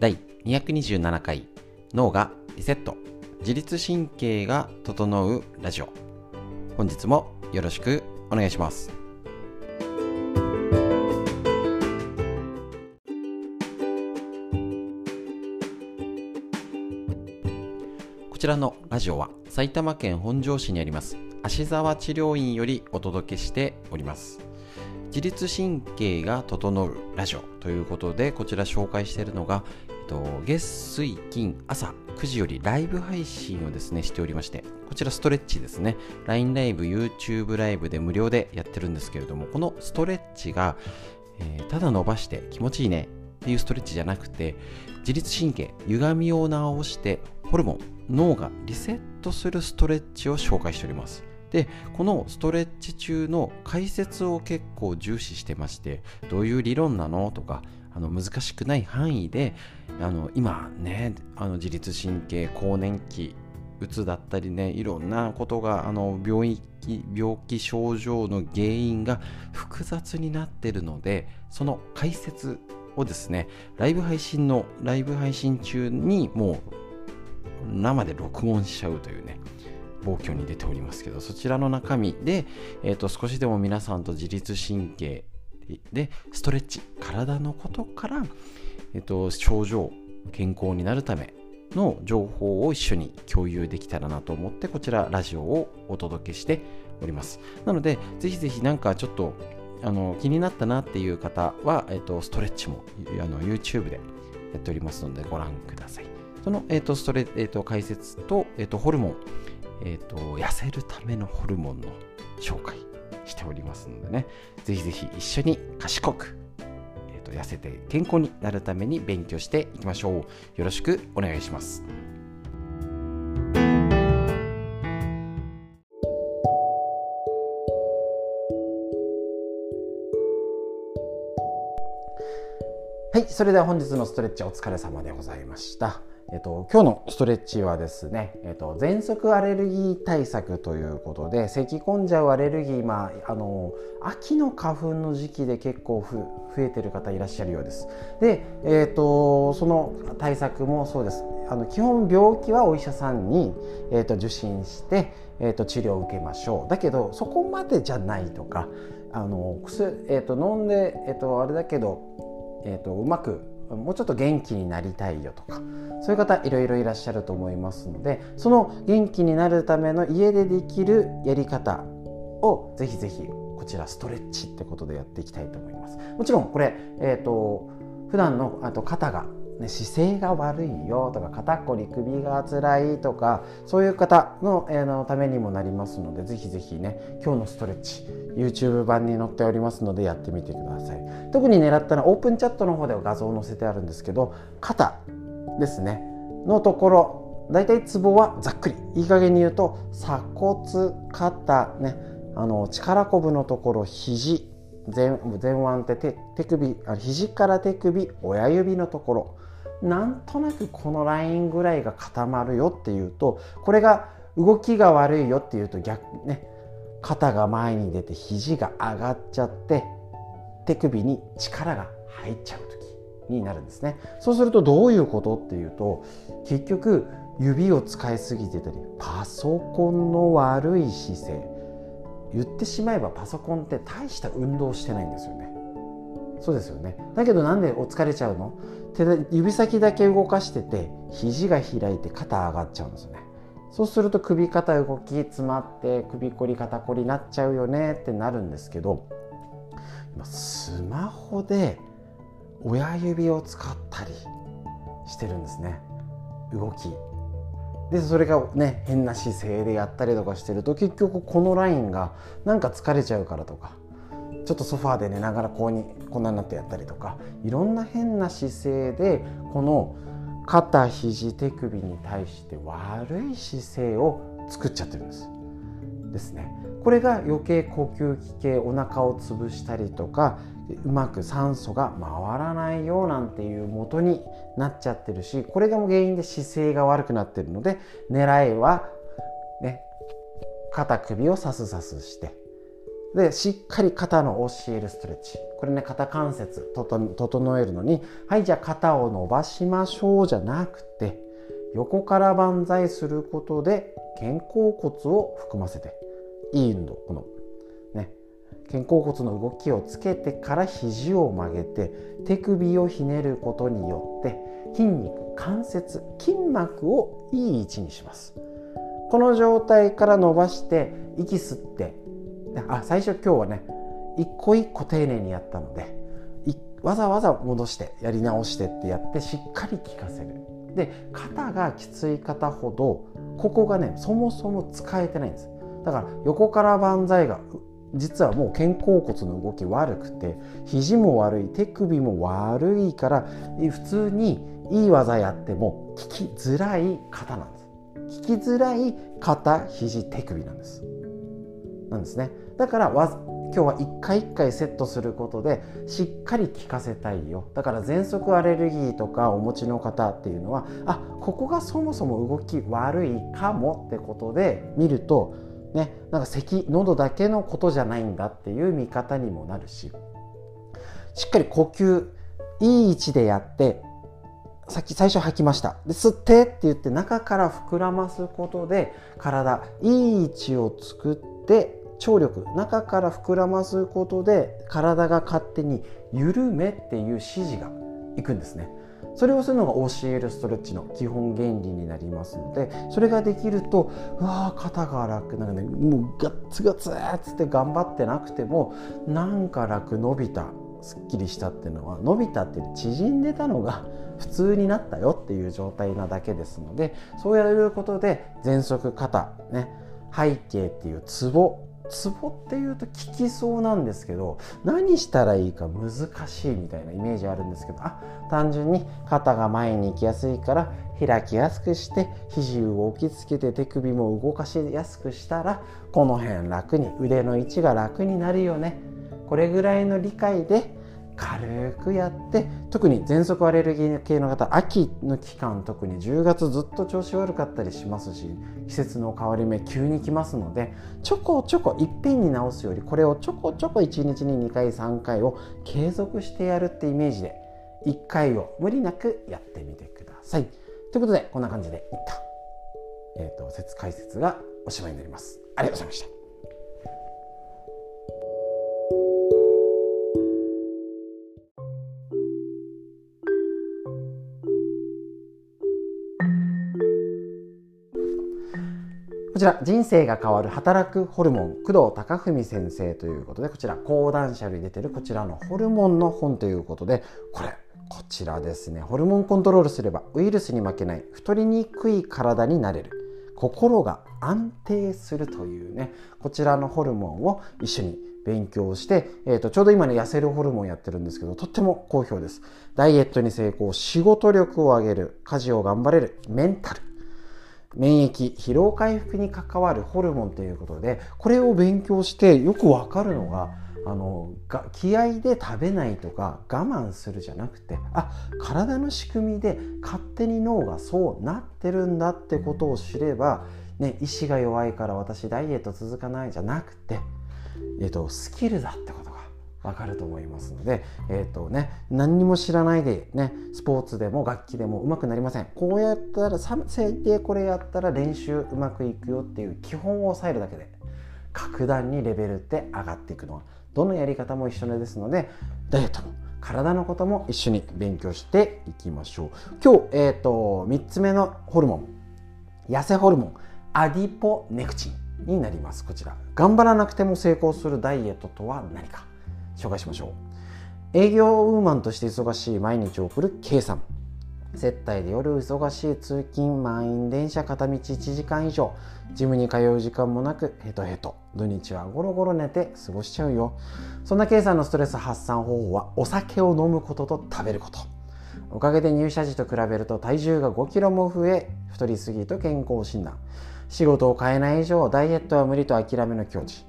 第227回脳がリセット。自律神経が整うラジオ。本日もよろしくお願いします。こちらのラジオは埼玉県本庄市にあります芦沢治療院よりお届けしております。自律神経が整うラジオということでこちら紹介しているのが、えっと、月水金朝9時よりライブ配信をですねしておりましてこちらストレッチですね。LINE ライブ YouTube ライブで無料でやってるんですけれどもこのストレッチが、えー、ただ伸ばして気持ちいいねっていうストレッチじゃなくて自律神経歪みを直してホルモン脳がリセットするストレッチを紹介しております。でこのストレッチ中の解説を結構重視してましてどういう理論なのとかあの難しくない範囲であの今ねあの自律神経更年期うつだったりねいろんなことがあの病気病気症状の原因が複雑になってるのでその解説をですねライブ配信のライブ配信中にもう生で録音しちゃうというね暴挙に出ておりますけどそちらの中身で、えーと、少しでも皆さんと自律神経でストレッチ体のことから、えーと、症状健康になるための情報を一緒に共有できたらなと思ってこちらラジオをお届けしております。なのでぜひぜひなんかちょっとあの気になったなっていう方は、えーと、ストレッチもあの YouTube でやっておりますのでご覧ください。その、えー、とストレ、えー、と解説と,、えー、とホルモンえーと、痩せるためのホルモンの紹介しておりますのでね。ぜひぜひ一緒に賢く、えーと、痩せて健康になるために勉強していきましょう。よろしくお願いします。はい、それでは本日のストレッチお疲れ様でございました。えっと、今日のストレッチはですね、えっと、喘息アレルギー対策ということで咳き込んじゃうアレルギー、まあ、あの秋の花粉の時期で結構増えてる方いらっしゃるようです。で、えっと、その対策もそうですあの基本病気はお医者さんに、えっと、受診して、えっと、治療を受けましょうだけどそこまでじゃないとかあの薬、えっと、飲んで、えっと、あれだけど、えっと、うまくもうちょっと元気になりたいよとかそういう方いろいろいらっしゃると思いますのでその元気になるための家でできるやり方をぜひぜひこちらストレッチってことでやっていきたいと思います。もちろんこれ、えーと、普段のあと肩がね、姿勢が悪いよとか肩こり首が辛いとかそういう方の,、えー、のためにもなりますのでぜひぜひね今日のストレッチ YouTube 版に載っておりますのでやってみてください。特に狙ったのはオープンチャットの方では画像を載せてあるんですけど肩ですね。のところだいたいツボはざっくり。いい加減に言うと鎖骨肩ねあの力こぶのところ肘前前腕って手手首あ肘から手首親指のところ。なんとなくこのラインぐらいが固まるよっていうとこれが動きが悪いよっていうと逆ね肩が前に出て肘が上がっちゃって手首に力が入っちゃう時になるんですね。そうするとどういうことっていうと結局指を使いすぎてたりパソコンの悪い姿勢。言ってしまえばパソコンって大した運動してないんですよね。そうですよね。だけどなんでお疲れちゃうの？手で指先だけ動かしてて肘が開いて肩上がっちゃうんですよね。そうすると首肩動き詰まって首こり肩こりになっちゃうよねってなるんですけど今スマホで親指を使ったりしてるんですね。動き。でそれがね変な姿勢でやったりとかしてると結局このラインがなんか疲れちゃうからとか。ちょっとソファーで寝ながらこうにこんなになってやったりとかいろんな変な姿勢でこの肩肘手首に対して悪い姿勢を作っちゃってるんです。ですね。これが余計呼吸器系お腹を潰したりとかうまく酸素が回らないようなんていう元になっちゃってるしこれが原因で姿勢が悪くなってるので狙いはね肩首をさすさすしてでしっかり肩の教えるストレッチ。これね肩関節整えるのにはいじゃあ肩を伸ばしましょうじゃなくて横から万歳することで肩甲骨を含ませていい運動このね。肩甲骨の動きをつけてから肘を曲げて手首をひねることによって筋肉関節筋膜をいい位置にします。この状態から伸ばして息吸ってあ最初今日はね一個一個丁寧にやったのでわざわざ戻してやり直してってやってしっかり効かせる。で肩がきつい方ほどここがねそもそも使えてないんです。だから横から万歳が実はもう肩甲骨の動き悪くて肘も悪い手首も悪いから普通にいい技やっても効きづらい肩なんです。効きづらい肩肘手首なんです。なんですね。だからわ今日は一回一回セットすることでしっかり効かせたいよ。だから喘息アレルギーとかお持ちの方っていうのはあここがそもそも動き悪いかもってことで見るとねなんか咳喉だけのことじゃないんだっていう見方にもなるし。しっかり呼吸いい位置でやってさっき最初吐きました。で吸ってって言って中から膨らますことで体いい位置を作って張力中から膨らますことで体が勝手に緩めっていう指示がいくんですね。それをするのが教えるストレッチの基本原理になりますのでそれができるとうわー肩が楽。なんかねもうガッツガツっつって頑張ってなくてもなんか楽伸びた。すっきりしたっていうのは伸びたって縮んでたのが普通になったよっていう状態なだけですのでそうやることで喘息肩ね背景っていうツボツボっていうと効きそうなんですけど何したらいいか難しいみたいなイメージあるんですけどあ単純に肩が前に行きやすいから開きやすくして肘を置きつけて手首も動かしやすくしたらこの辺楽に腕の位置が楽になるよね。これぐらいの理解で軽くやって特に喘息アレルギー系の方秋の期間特に10月ずっと調子悪かったりしますし季節の変わり目急に来ますのでちょこちょこいっぺんに直すよりこれをちょこちょこ1日に2回3回を継続してやるってイメージで1回を無理なくやってみてください。ということでこんな感じでいった、えーと、説解説がおしまいになります。ありがとうございました。こちら人生が変わる働くホルモン工藤隆文先生ということでこちら講談社に出てるこちらのホルモンの本ということでこれこちらですね。ホルモンコントロールすればウイルスに負けない太りにくい体になれる。心が安定するというねこちらのホルモンを一緒に勉強して、えーと、ちょうど今ね痩せるホルモンやってるんですけどとっても好評です。ダイエットに成功仕事力を上げる家事を頑張れるメンタル。免疫疲労回復に関わるホルモンということでこれを勉強してよくわかるのがあの気合で食べないとか我慢するじゃなくてあ体の仕組みで勝手に脳がそうなってるんだってことを知れば、ね、意志が弱いから私ダイエット続かないじゃなくて、えっと、スキルだってこと。わかると思いますので、え、ー、とね、何にも知らないでね、スポーツでも楽器でも上手くなりません。こうやったら、最低これやったら練習うまくいくよっていう基本を押さえるだけで、格段にレベルって上がっていくのは、どのやり方も一緒ですので、ダイエットも体のことも一緒に勉強していきましょう。今日、えっ、ー、と、3つ目のホルモン、痩せホルモン、アディポネクチンになります。こちら。頑張らなくても成功するダイエットとは何か。紹介しましょう。営業ウーマンとして忙しい毎日を送る K さん。接待で夜忙しい通勤満員電車片道1時間以上。ジムに通う時間もなくヘトヘト。土日はゴロゴロ寝て過ごしちゃうよ。そんな K さんのストレス発散方法はお酒を飲むことと食べること。おかげで入社時と比べると体重が5キロも増え太りすぎと健康診断。仕事を変えない以上ダイエットは無理と諦めの境地。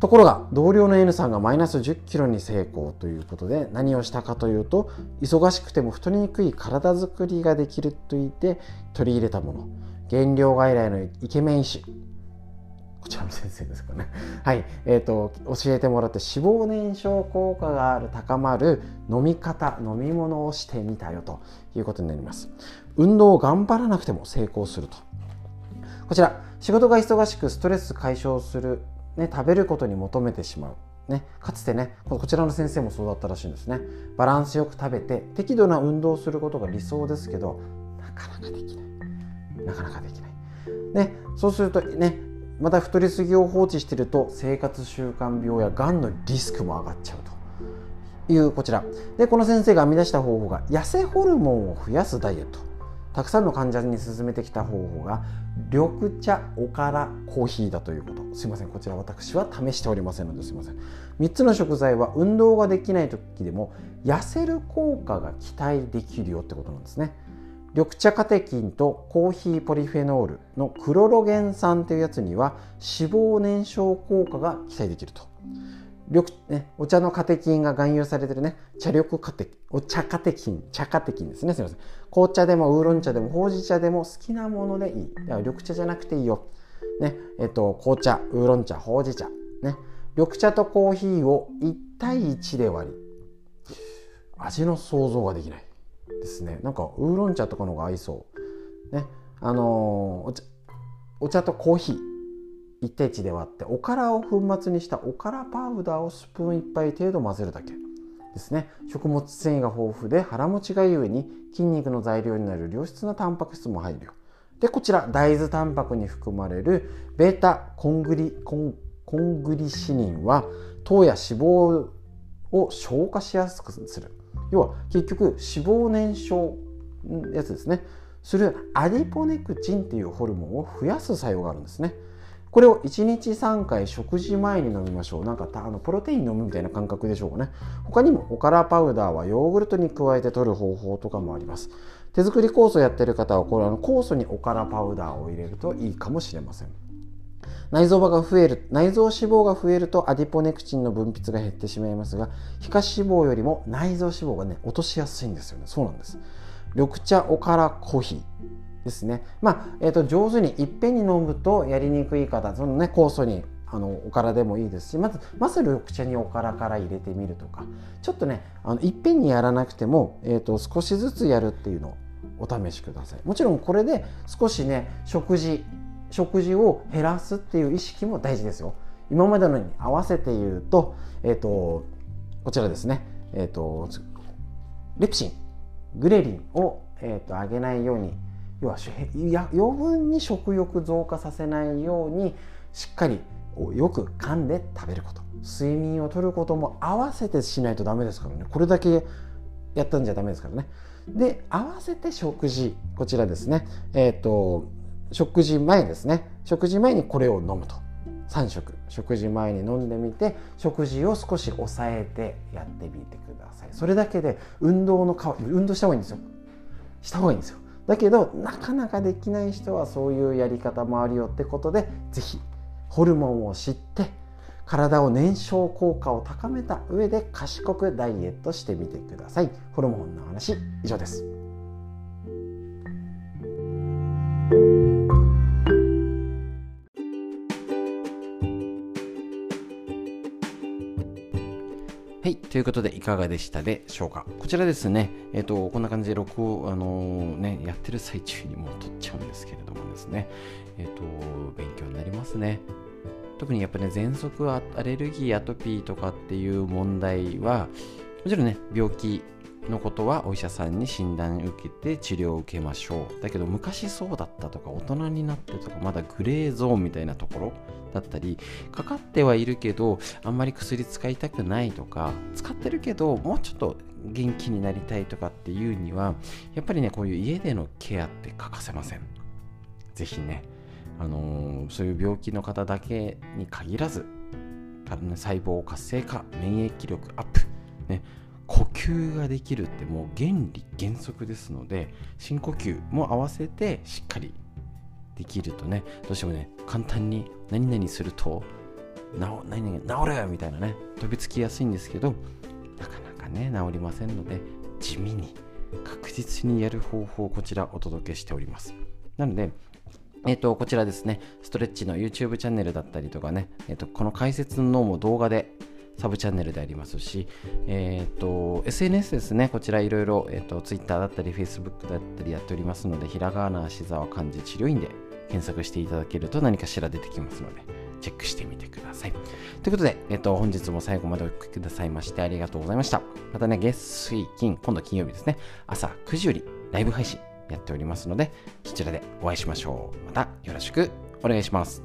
ところが同僚の N さんがマイナス1 0キロに成功ということで何をしたかというと忙しくても太りにくい体づくりができると言って取り入れたもの減量外来のイケメン医師こちらの先生ですかね。はい、えーと、教えてもらって脂肪燃焼効果がある高まる飲み方飲み物をしてみたよということになります。運動を頑張らなくても成功すると。こちら仕事が忙しくストレス解消する、ね、食べることに求めてしまう。ね、かつてねこちらの先生もそうだったらしいんですね。バランスよく食べて適度な運動をすることが理想ですけどなかなかできない。なかなかできない。ね、そうするとねまた太りすぎを放置してると生活習慣病やがんのリスクも上がっちゃうと。いうこちら。でこの先生が編み出した方法が痩せホルモンを増やすダイエット。たくさんの患者に勧めてきた方法が緑茶おからコーヒーだということ。すいません。こちら私は試しておりませんのですいません。3つの食材は運動ができない時でも痩せる効果が期待できるよってことなんですね。緑茶カテキンとコーヒーポリフェノールのクロロゲン酸というやつには脂肪燃焼効果が期待できると。緑、ね、お茶のカテキンが含有されてるね。茶緑カテお茶カテキン茶カテキンですね。すみません。紅茶でもウーロン茶でもほうじ茶でも好きなものでいい。だから緑茶じゃなくていいよ。ねえっと紅茶ウーロン茶ほうじ茶。ね。緑茶とコーヒーを1対1で割り。味の想像ができない。ですね。なんかウーロン茶とかの方が合いそう。ね。あのー、お茶お茶とコーヒー。1対1で割っておからを粉末にしたおからパウダーをスプーン1杯程度混ぜるだけですね。食物繊維が豊富で腹持ちがゆえに筋肉の材料になる良質なタンパク質も入るよ。でこちら大豆タンパクに含まれるベータコングリコンコングリシニンは糖や脂肪を消化しやすくする。要は結局脂肪燃焼やつですね。するアディポネクチンっていうホルモンを増やす作用があるんですね。これを1日3回食事前に飲みましょう。なんかあのプロテイン飲むみたいな感覚でしょうかね。他にもおからパウダーはヨーグルトに加えて取る方法とかもあります。手作り酵素やってる方はこれあの酵素におからパウダーを入れるといいかもしれません。内臓が増える内臓脂肪が増えるとアディポネクチンの分泌が減ってしまいますが皮下脂肪よりも内臓脂肪がね落としやすいんですよね。そうなんです。緑茶おからコーヒー。ですね。まあ、えーと、上手にいっぺんに飲むとやりにくい方そのね酵素にあのおからでもいいですしまずまず緑茶におからから入れてみるとか。ちょっとねあのいっぺんにやらなくても、えーと少しずつやるっていうのをお試しください。もちろんこれで少しね食事食事を減らすっていう意識も大事ですよ。今までのに合わせて言うと,、えーと、こちらですね、えーと、レプシングレリンを、えーと、上げないように要は余分に食欲増加させないようにしっかりよく噛んで食べること。睡眠をとることも合わせてしないとダメですからね。これだけやったんじゃダメですからね。で合わせて食事こちらですね。えっ、ー、と食事前ですね。食事前にこれを飲むと。3食。食事前に飲んでみて食事を少し抑えてやってみてください。それだけで運動の代わり運動した方がいいんですよ。した方がいいんですよ。だけどなかなかできない人はそういうやり方もあるよってことで是非ホルモンを知って体を燃焼効果を高めた上で賢くダイエットしてみてください。ホルモンの話以上です。ということで、いかがでしたでしょうか？こちらですね、えっ、ー、と、こんな感じで録音、あのー、ね、やってる最中にもう撮っちゃうんですけれどもですね、えっ、ー、と、勉強になりますね。特にやっぱね、喘息、アレルギー、アトピーとかっていう問題は、もちろんね、病気のことはお医者さんに診断受けて治療を受けましょう。だけど昔そうだったとか大人になってとかまだグレーゾーンみたいなところだったりかかってはいるけどあんまり薬使いたくないとか使ってるけどもうちょっと元気になりたいとかっていうにはやっぱりねこういう家でのケアって欠かせません。是非ねあのー、そういう病気の方だけに限らず細胞活性化免疫力アップね吸ができるってもう原理原則ですので深呼吸も合わせてしっかりできるとねどうしてもね簡単に何々すると治何々治るみたいなね飛びつきやすいんですけどなかなかね治りませんので地味に確実にやる方法をこちらお届けしております。なのでえっ、と、こちらですね、ストレッチの YouTube チャンネルだったりとかね、えっ、と、この解説の脳も動画でサブチャンネルでありますし、えっ、と、SNS ですね、こちらいろいろ、えっ、と、Twitter だったり Facebook だったりやっておりますので、ひらがな、しざわ、漢字、治療院で検索していただけると何かしら出てきますので、チェックしてみてください。ということで、えっ、と、本日も最後までお聞きくださいましてありがとうございました。またね、月、水、金、今度金曜日ですね、朝9時よりライブ配信やっておりますので、そちらでお会いしましょう。またよろしくお願いします。